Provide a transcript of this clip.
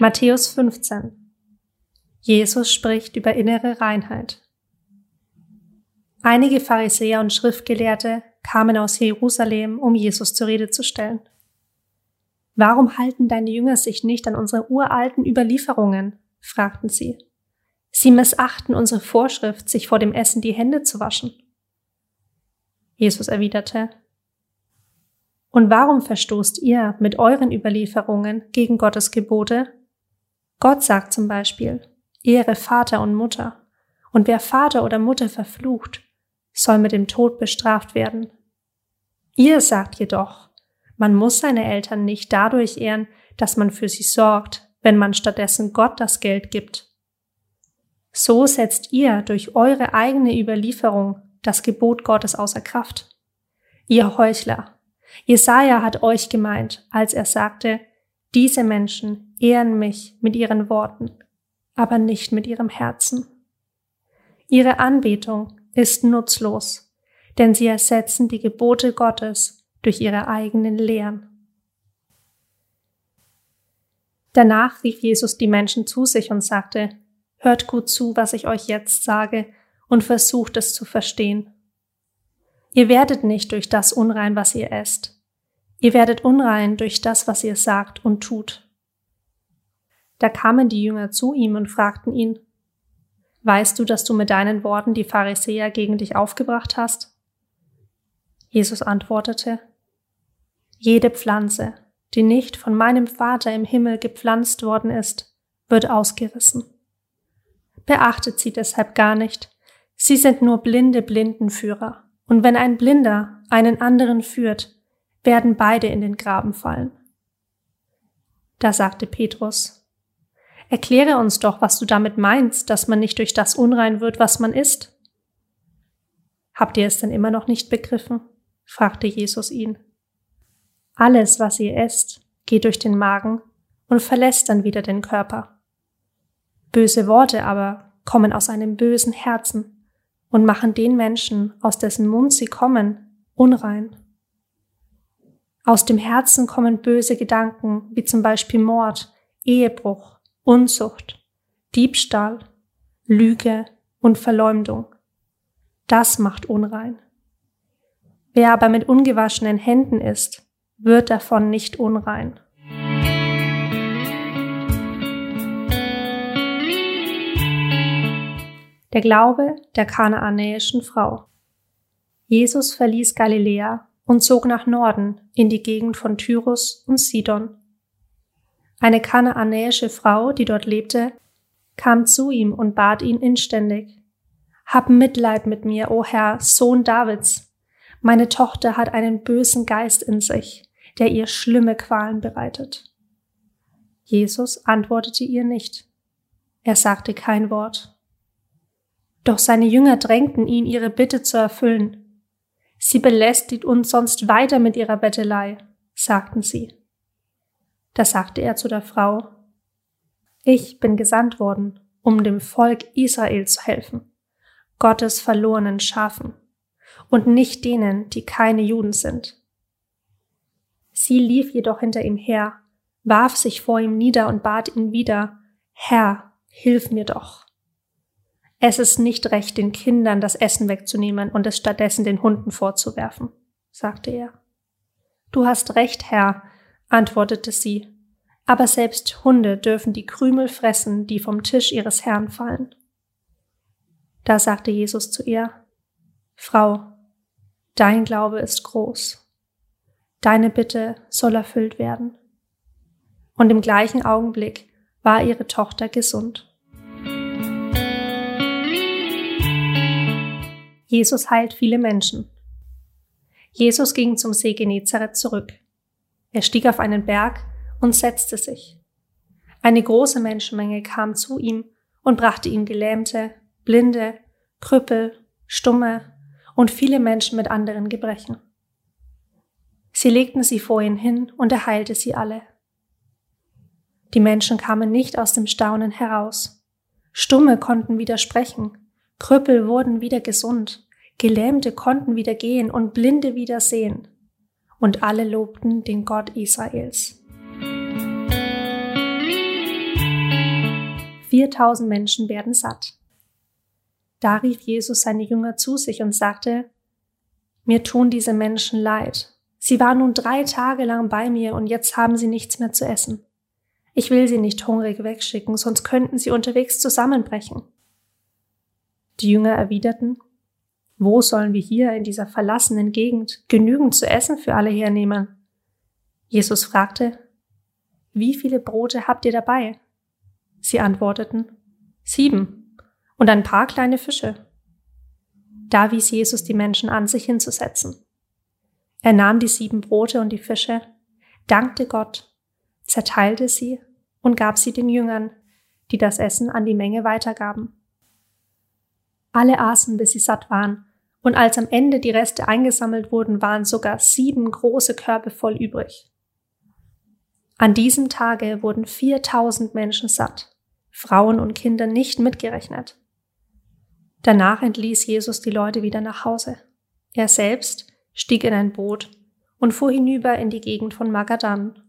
Matthäus 15 Jesus spricht über innere Reinheit. Einige Pharisäer und Schriftgelehrte kamen aus Jerusalem, um Jesus zur Rede zu stellen. Warum halten deine Jünger sich nicht an unsere uralten Überlieferungen? fragten sie. Sie missachten unsere Vorschrift, sich vor dem Essen die Hände zu waschen. Jesus erwiderte, Und warum verstoßt ihr mit euren Überlieferungen gegen Gottes Gebote? Gott sagt zum Beispiel, Ehre Vater und Mutter, und wer Vater oder Mutter verflucht, soll mit dem Tod bestraft werden. Ihr sagt jedoch, man muss seine Eltern nicht dadurch ehren, dass man für sie sorgt, wenn man stattdessen Gott das Geld gibt. So setzt ihr durch eure eigene Überlieferung das Gebot Gottes außer Kraft. Ihr Heuchler, Jesaja hat euch gemeint, als er sagte, diese Menschen ehren mich mit ihren Worten, aber nicht mit ihrem Herzen. Ihre Anbetung ist nutzlos, denn sie ersetzen die Gebote Gottes durch ihre eigenen Lehren. Danach rief Jesus die Menschen zu sich und sagte, Hört gut zu, was ich euch jetzt sage, und versucht es zu verstehen. Ihr werdet nicht durch das unrein, was ihr esst, Ihr werdet unrein durch das, was ihr sagt und tut. Da kamen die Jünger zu ihm und fragten ihn, Weißt du, dass du mit deinen Worten die Pharisäer gegen dich aufgebracht hast? Jesus antwortete, Jede Pflanze, die nicht von meinem Vater im Himmel gepflanzt worden ist, wird ausgerissen. Beachtet sie deshalb gar nicht, sie sind nur blinde Blindenführer, und wenn ein Blinder einen anderen führt, werden beide in den Graben fallen. Da sagte Petrus, Erkläre uns doch, was du damit meinst, dass man nicht durch das unrein wird, was man isst. Habt ihr es denn immer noch nicht begriffen? fragte Jesus ihn. Alles, was ihr esst, geht durch den Magen und verlässt dann wieder den Körper. Böse Worte aber kommen aus einem bösen Herzen und machen den Menschen, aus dessen Mund sie kommen, unrein. Aus dem Herzen kommen böse Gedanken, wie zum Beispiel Mord, Ehebruch, Unzucht, Diebstahl, Lüge und Verleumdung. Das macht unrein. Wer aber mit ungewaschenen Händen ist, wird davon nicht unrein. Der Glaube der kanaanäischen Frau. Jesus verließ Galiläa und zog nach Norden in die Gegend von Tyrus und Sidon. Eine kanaanäische Frau, die dort lebte, kam zu ihm und bat ihn inständig, Hab Mitleid mit mir, o Herr, Sohn Davids. Meine Tochter hat einen bösen Geist in sich, der ihr schlimme Qualen bereitet. Jesus antwortete ihr nicht. Er sagte kein Wort. Doch seine Jünger drängten ihn, ihre Bitte zu erfüllen. Sie belästigt uns sonst weiter mit ihrer Bettelei, sagten sie. Da sagte er zu der Frau, Ich bin gesandt worden, um dem Volk Israel zu helfen, Gottes verlorenen Schafen, und nicht denen, die keine Juden sind. Sie lief jedoch hinter ihm her, warf sich vor ihm nieder und bat ihn wieder, Herr, hilf mir doch. Es ist nicht recht, den Kindern das Essen wegzunehmen und es stattdessen den Hunden vorzuwerfen, sagte er. Du hast recht, Herr, antwortete sie, aber selbst Hunde dürfen die Krümel fressen, die vom Tisch ihres Herrn fallen. Da sagte Jesus zu ihr, Frau, dein Glaube ist groß. Deine Bitte soll erfüllt werden. Und im gleichen Augenblick war ihre Tochter gesund. Jesus heilt viele Menschen. Jesus ging zum See Genezareth zurück. Er stieg auf einen Berg und setzte sich. Eine große Menschenmenge kam zu ihm und brachte ihm Gelähmte, Blinde, Krüppel, Stumme und viele Menschen mit anderen Gebrechen. Sie legten sie vor ihn hin und er heilte sie alle. Die Menschen kamen nicht aus dem Staunen heraus. Stumme konnten wieder sprechen, Krüppel wurden wieder gesund, Gelähmte konnten wieder gehen und Blinde wieder sehen. und alle lobten den Gott Israels. 4000 Menschen werden satt. Da rief Jesus seine Jünger zu sich und sagte, Mir tun diese Menschen leid. Sie waren nun drei Tage lang bei mir und jetzt haben sie nichts mehr zu essen. Ich will sie nicht hungrig wegschicken, sonst könnten sie unterwegs zusammenbrechen. Die Jünger erwiderten, wo sollen wir hier in dieser verlassenen Gegend genügend zu essen für alle hernehmen? Jesus fragte, wie viele Brote habt ihr dabei? Sie antworteten, sieben und ein paar kleine Fische. Da wies Jesus die Menschen an, sich hinzusetzen. Er nahm die sieben Brote und die Fische, dankte Gott, zerteilte sie und gab sie den Jüngern, die das Essen an die Menge weitergaben. Alle aßen, bis sie satt waren und als am Ende die Reste eingesammelt wurden, waren sogar sieben große Körbe voll übrig. An diesem Tage wurden 4000 Menschen satt, Frauen und Kinder nicht mitgerechnet. Danach entließ Jesus die Leute wieder nach Hause. Er selbst stieg in ein Boot und fuhr hinüber in die Gegend von Magadan.